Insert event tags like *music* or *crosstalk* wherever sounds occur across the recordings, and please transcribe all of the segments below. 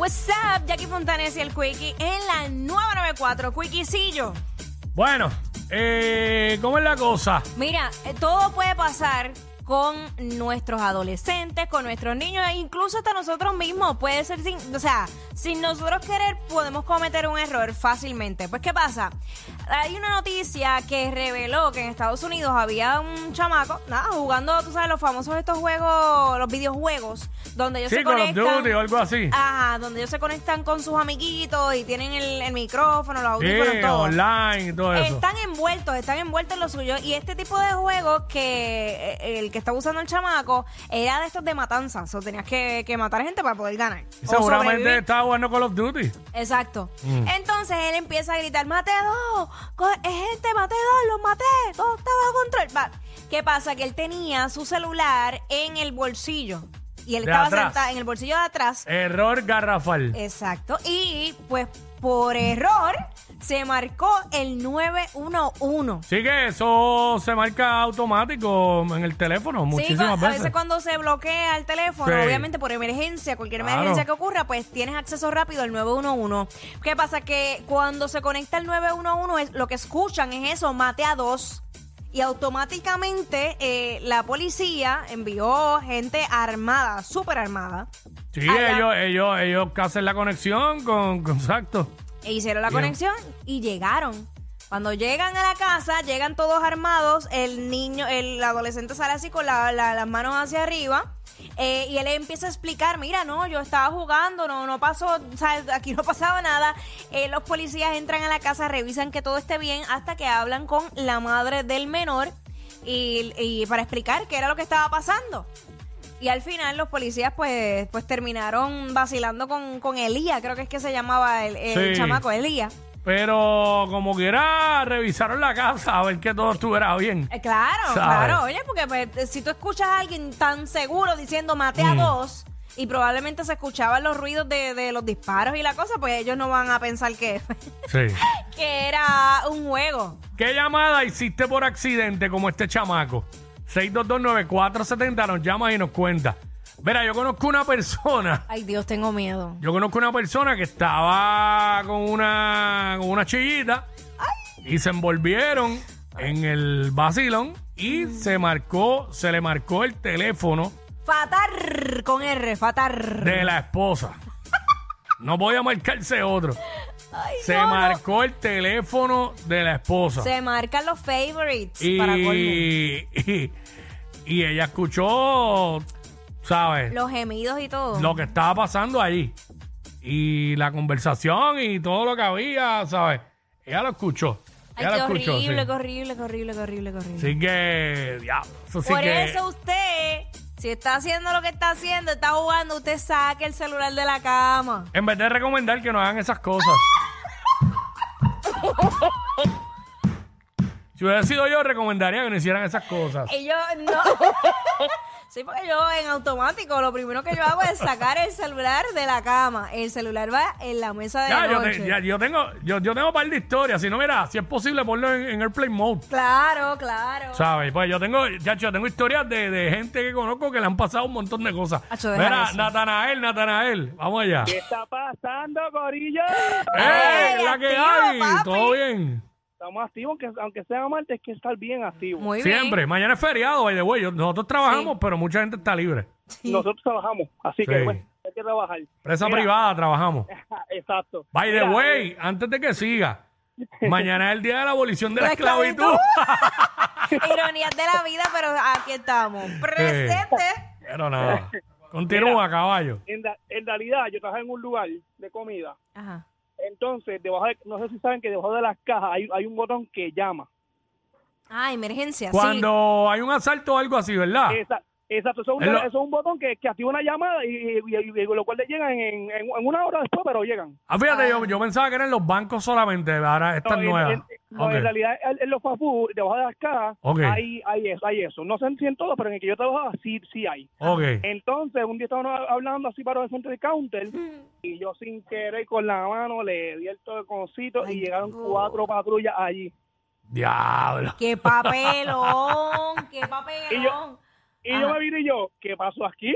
What's up, Jackie Fontanes y el Quickie en la 994, Quickiecillo. Bueno, eh, ¿cómo es la cosa? Mira, eh, todo puede pasar con nuestros adolescentes, con nuestros niños, e incluso hasta nosotros mismos. Puede ser sin, o sea, sin nosotros querer podemos cometer un error fácilmente. Pues, ¿qué pasa? Hay una noticia que reveló que en Estados Unidos había un chamaco, nada, jugando, tú sabes, los famosos estos juegos, los videojuegos, donde ellos Sí, se Call of conectan. Duty o algo así. Ajá, donde ellos se conectan con sus amiguitos y tienen el, el micrófono, los Sí, audífonos, todo. online todo eso. Están envueltos, están envueltos en lo suyo. Y este tipo de juegos que eh, el que estaba usando el chamaco era de estos de matanza. O tenías que, que matar gente para poder ganar. Y Seguramente estaba jugando Call of Duty. Exacto. Mm. Entonces él empieza a gritar, mate dos, co- eh, gente, mate dos, los maté, todo está bajo control. Va. ¿Qué pasa? Que él tenía su celular en el bolsillo. Y él De estaba atrás. sentado en el bolsillo de atrás. Error garrafal. Exacto. Y pues por error se marcó el 911. Sí que eso se marca automático en el teléfono Sí, muchísimas cu- a veces. veces cuando se bloquea el teléfono, Sí. obviamente por emergencia, cualquier Claro. emergencia que ocurra, pues tienes acceso rápido al 911. ¿Qué pasa? Que cuando se conecta el 911, es- lo que escuchan es eso, mate a dos. Y automáticamente eh, la policía envió gente armada, súper armada, Sí, ellos, ellos, ellos hacen la conexión con, con exacto. E hicieron la conexión y llegaron. Cuando llegan a la casa, llegan todos armados, el niño, el adolescente sale así con la- la- las manos hacia arriba eh, y él empieza a explicar, mira, no, yo estaba jugando, no, no pasó, o sea, aquí no *laughs* pasaba nada. Eh, los policías entran a la casa, revisan que todo esté bien hasta que hablan con la madre del menor y, y para explicar qué era lo que estaba pasando. Y al final los policías pues, pues terminaron vacilando con, con Elías, creo que es que se llamaba el, el Sí. chamaco Elías. Pero como quiera, revisaron la casa a ver que todo estuviera bien. Eh, claro, ¿Sabes? claro, oye, porque pues, si tú escuchas a alguien tan seguro diciendo mate a Mm. dos y probablemente se escuchaban los ruidos de, de los disparos y la cosa, pues ellos no van a pensar que, *laughs* Sí. que era un juego. ¿Qué llamada hiciste por accidente como este chamaco? 6229470 nos llama y nos cuenta. Mira, yo conozco una persona, Ay, Dios, tengo miedo. yo conozco una persona que estaba con una, con una chillita y se envolvieron en el vacilón y se marcó, se le marcó el teléfono Fatar con R, fatar. de la esposa. No voy a marcarse otro. Ay, Se no, no. marcó el teléfono de la esposa. Se marcan los favorites y, para colmo. y, *laughs* y ella escuchó, ¿sabes? Los gemidos y todo. Lo que estaba pasando allí. Y la conversación y todo lo que había, ¿sabes? Ella lo escuchó. Ay, qué escuchó. horrible, sí. qué horrible, qué horrible, qué horrible, qué horrible. Así que, ya, eso sí Por que. eso usted, si está haciendo lo que está haciendo, está jugando, usted saque el celular de la cama. En vez de recomendar que no hagan esas cosas. *laughs* si hubiera sido yo, recomendaría que no hicieran esas cosas. Y yo no. *laughs* sí, porque yo en automático lo primero que yo hago es sacar el celular de la cama. El celular va en la mesa de Ya, yo, noche. te- ya, yo tengo, yo, yo tengo un par de historias. Si no, mira, si es posible, ponlo en, en Airplane Mode. Claro, claro. ¿Sabes? Pues yo tengo, chacho, yo tengo historias de, de gente que conozco que le han pasado un montón de cosas. Acho, Mira, eso. Natanael, Natanael, vamos allá. ¿Qué está pasando, Corillo? ¡Eh! ¡Ey, la que hay! papi! ¿Todo bien? Estamos activos, aunque, aunque sea martes, hay que estar bien activos. Muy bien. Siempre. Mañana es feriado, by the way. Yo- Nosotros trabajamos, pero mucha gente está libre. Nosotros trabajamos, así Sí. que bueno, hay que trabajar. Presa Mira, privada trabajamos. *laughs* Exacto. By the Mira, way, antes de que siga, *laughs* mañana es el día de la abolición de la, La esclavitud. esclavitud. *laughs* Ironías de la vida, pero aquí estamos. Presente. pero nada. Continúa, caballo. En, ra- en realidad, yo trabajo en un lugar de comida. Ajá. Entonces, debajo de- no sé si saben que debajo de las cajas hay, hay un botón que llama. Ah, emergencia. sí. Cuando hay un asalto o algo así, ¿verdad? Esa- exacto, eso es, un, Es lo- eso es un botón que, que activa una llamada y, y, y- y los cuales llegan en, en- en una hora después, pero llegan. Ah, fíjate, yo, yo pensaba que eran los bancos solamente, ahora esta No, es en- nueva. en- no, en realidad, en, en los fafú, debajo de las cajas, Ok. hay, hay, eso, hay eso. No sé si en todo, pero en el que yo trabajaba sí, sí hay. Entonces, un día estábamos hablando así para el frente del counter y yo sin querer con la mano le di el toconcito Ay, y llegaron cuatro patrullas allí. Diablo. ¡Qué papelón! ¡Qué *laughs* papelón! Y yo- me vine y yo, ¿qué pasó aquí?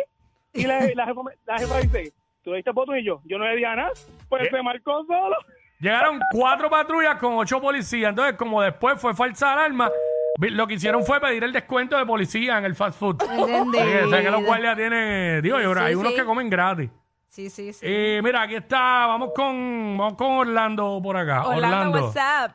Y la, la jefa, me- la jefa dice, ¿tú le diste botón? Y yo, yo no le di a nada. Pues ¿Qué? se marcó solo. Llegaron cuatro patrullas con ocho policías. Entonces, como después fue falsa alarma, lo que hicieron fue pedir el descuento de policía en el fast food. Entendido. Porque sé que los guardias tienen, digo, yo, Sí, hay sí, unos sí. que comen gratis. Sí, sí, sí. Eh, mira, aquí está, vamos con, vamos con Orlando por acá. Orlando, what's up?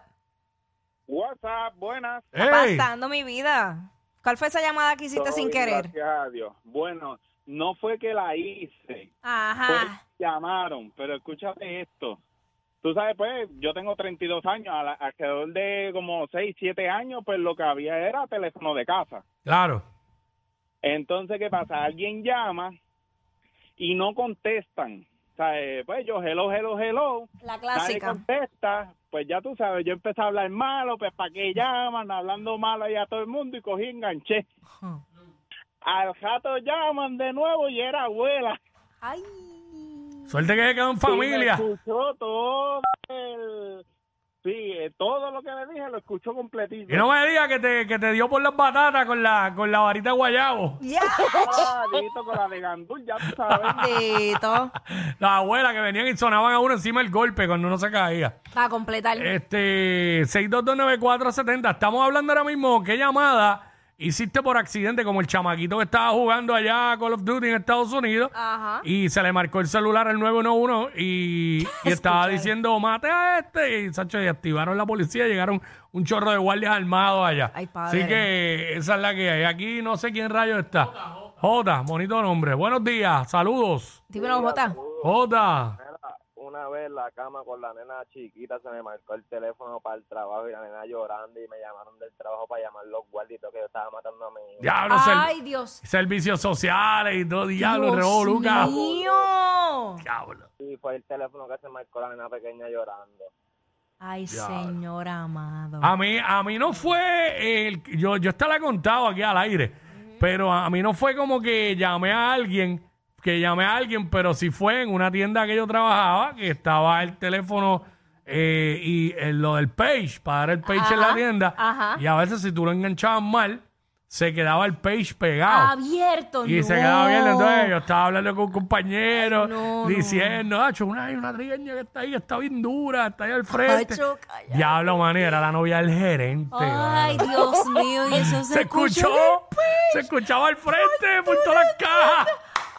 WhatsApp, buenas. ¿Qué Ey, está pasando, mi vida? ¿Cuál fue esa llamada que hiciste Todo sin bien, querer? Gracias a Dios. Bueno, no fue que la hice. Ajá. Pues llamaron, pero escúchate esto. Tú sabes, pues, yo tengo 32 años, a la- alrededor de como 6, 7 años, pues lo que había era teléfono de casa. Claro. Entonces, ¿qué pasa? Alguien llama y no contestan. O sea, eh, pues yo, hello, hello, hello. La Nadie clásica. contesta. Pues ya tú sabes, yo empecé a hablar malo, pues ¿para qué llaman? Hablando malo ahí a todo el mundo y cogí y enganché. Huh. Al rato llaman de nuevo y era abuela. Ay. Suerte que se quedó en Y familia. me escuchó todo el... Sí, eh, todo lo que le dije lo escuchó completito. Y no me digas que te, que te dio por las batatas con la, con la varita de guayabo. Ya. Ah, dito, con la de Gandul, ya tú sabes. Bendito. Las *laughs* abuelas que venían y sonaban a uno encima el golpe cuando uno se caía. Para completar. Este, 6229470. Estamos hablando ahora mismo qué llamada hiciste por accidente, como el chamaquito que estaba jugando allá Call of Duty en Estados Unidos. Ajá. Y se le marcó el celular al 911 y, y *laughs* estaba diciendo, mate a este. Y, Sacho, y activaron la policía, llegaron un chorro de guardias armados allá. Ay, padre. Así que esa es la que hay. Aquí no sé quién rayo está. Jota, bonito nombre. Buenos días, saludos. Dímelo, Jota. Jota. Una vez en la cama con la nena chiquita se me marcó el teléfono para el trabajo y la nena llorando y me llamaron del trabajo para llamar los guarditos que yo estaba matando a mi hija. Diablo, ser- Ay, Dios. servicios sociales y todo, diablo, Dios revolú, mío. Diablo. Y fue el teléfono que se marcó la nena pequeña llorando. Ay, Diablo. señor amado. A mí, a mí no fue, el, yo, yo esta la he contado aquí al aire, pero a mí no fue como que llamé a alguien, que llamé a alguien, pero sí fue en una tienda que yo trabajaba, que estaba el teléfono eh, y eh, lo del page, para dar el page en la tienda, ajá. y a veces si tú lo enganchabas mal, se quedaba el page pegado. Abierto, Y no. se quedaba bien, entonces yo estaba hablando con un compañero, Ay, no, diciendo, Acho, una, una trigueña que está ahí, está bien dura, está ahí al frente. Acho, calla. Diablo, man, y era la novia del gerente. Ay, mano. Dios mío, y eso *laughs* se, se escuchó, escuchó. se escuchaba al frente por todas las cajas.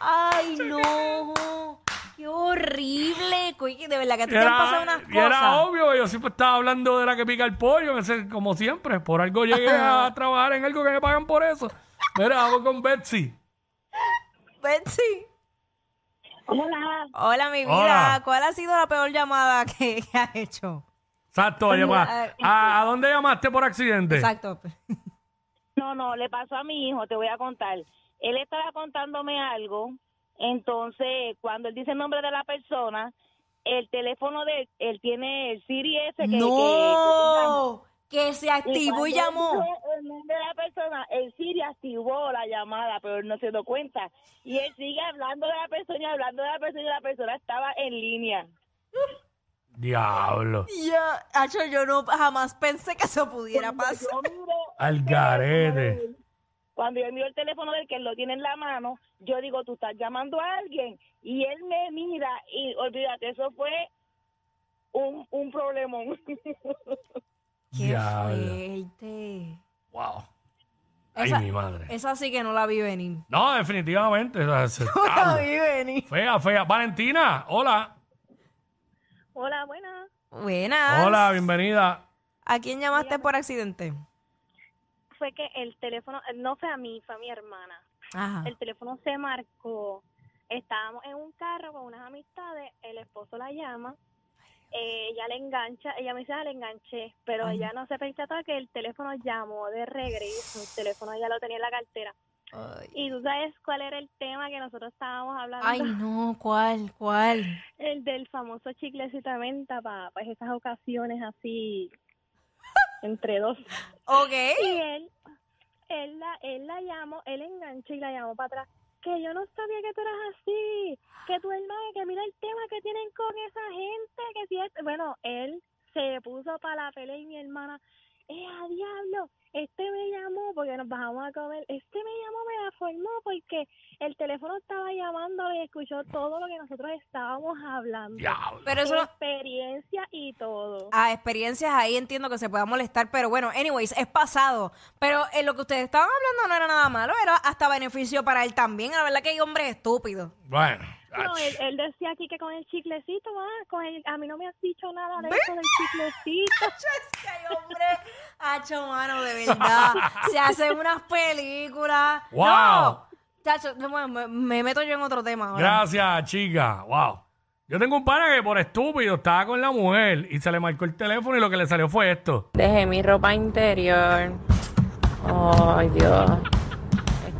Ay, no. Qué horrible. Que Y te han era, pasado unas y era cosas. obvio, yo siempre estaba hablando de la que pica el pollo, que se- como siempre, por algo llegué a *laughs* trabajar en algo que me pagan por eso. Mira, vamos con Betsy. Betsy. Hola, Hola, mi vida. Hola. ¿Cuál ha sido la peor llamada que, que has hecho? Exacto, pues, *laughs* ¿a, a dónde llamaste por accidente? Exacto. no, no, le pasó a mi hijo, te voy a contar. Él estaba contándome algo, entonces cuando él dice el nombre de la persona, el teléfono de él, él tiene el Siri ese que... que- No. Que se activó y llamó. El nombre de la persona, el Siri activó la llamada, pero él no se dio cuenta. Y él sigue hablando de la persona y hablando de la persona y la persona estaba en línea. Diablo. Ya, Acho, yo no jamás pensé que eso pudiera pasar. Miro Al garete. Cuando yo miro el teléfono del que él lo tiene en la mano, yo digo, tú estás llamando a alguien. Y él me mira y olvídate, eso fue un, un problemón. *laughs* Qué fuerte. Wow. Ay, Esa- mi madre. Esa sí que no la vi venir. No, definitivamente. o sea, *laughs* se- No la vi venir. Fea, fea. Valentina, hola. Hola, buenas. Buenas. Hola, bienvenida. ¿A quién llamaste por accidente? Fue que el teléfono, no fue a mí, fue a mi hermana. Ajá. El teléfono se marcó. Estábamos en un carro con unas amistades, el esposo la llama, eh, ella le engancha, ella me dice, ah, le enganché, pero Ay. ella no se percató que el teléfono llamó de regreso, el teléfono ya lo tenía en la cartera. Ay. Y tú sabes cuál era el tema que nosotros estábamos hablando, Ay, no, ¿cuál? ¿Cuál? *laughs* el del famoso chiclecito de menta para pues esas ocasiones así entre dos. Ok. Y él, él la, él la llamó, él enganchó y la llamó para atrás. Que yo no sabía que tú eras así, que tu hermana, que mira el tema que tienen con esa gente, que si es... Bueno, él se puso para la pelea y mi hermana, ¡eh, a diablo! Este me llamó porque nos bajamos a comer. Este me llamó, me la formó porque el teléfono estaba llamando y escuchó todo lo que nosotros estábamos hablando. Diablo. Pero eso Experiencia y todo. a experiencias ahí entiendo que se pueda molestar, pero bueno, anyways, es pasado. Pero en lo que ustedes estaban hablando no era nada malo, era hasta beneficio para él también. La verdad que hay hombres estúpidos. Bueno. No, él, él decía aquí que con el chiclecito, ah, con el, a mí no me has dicho nada de eso del chiclecito. *laughs* Es que hay hombres, hacho, mano, de verdad. Se hacen unas películas. Wow. No. Chacho, me, me- me meto yo en otro tema ahora. Gracias, chica. Wow. Yo tengo un pana que por estúpido estaba con la mujer y se le marcó el teléfono y lo que le salió fue esto. Dejé mi ropa interior. Ay, Dios.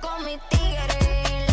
con mi tigre.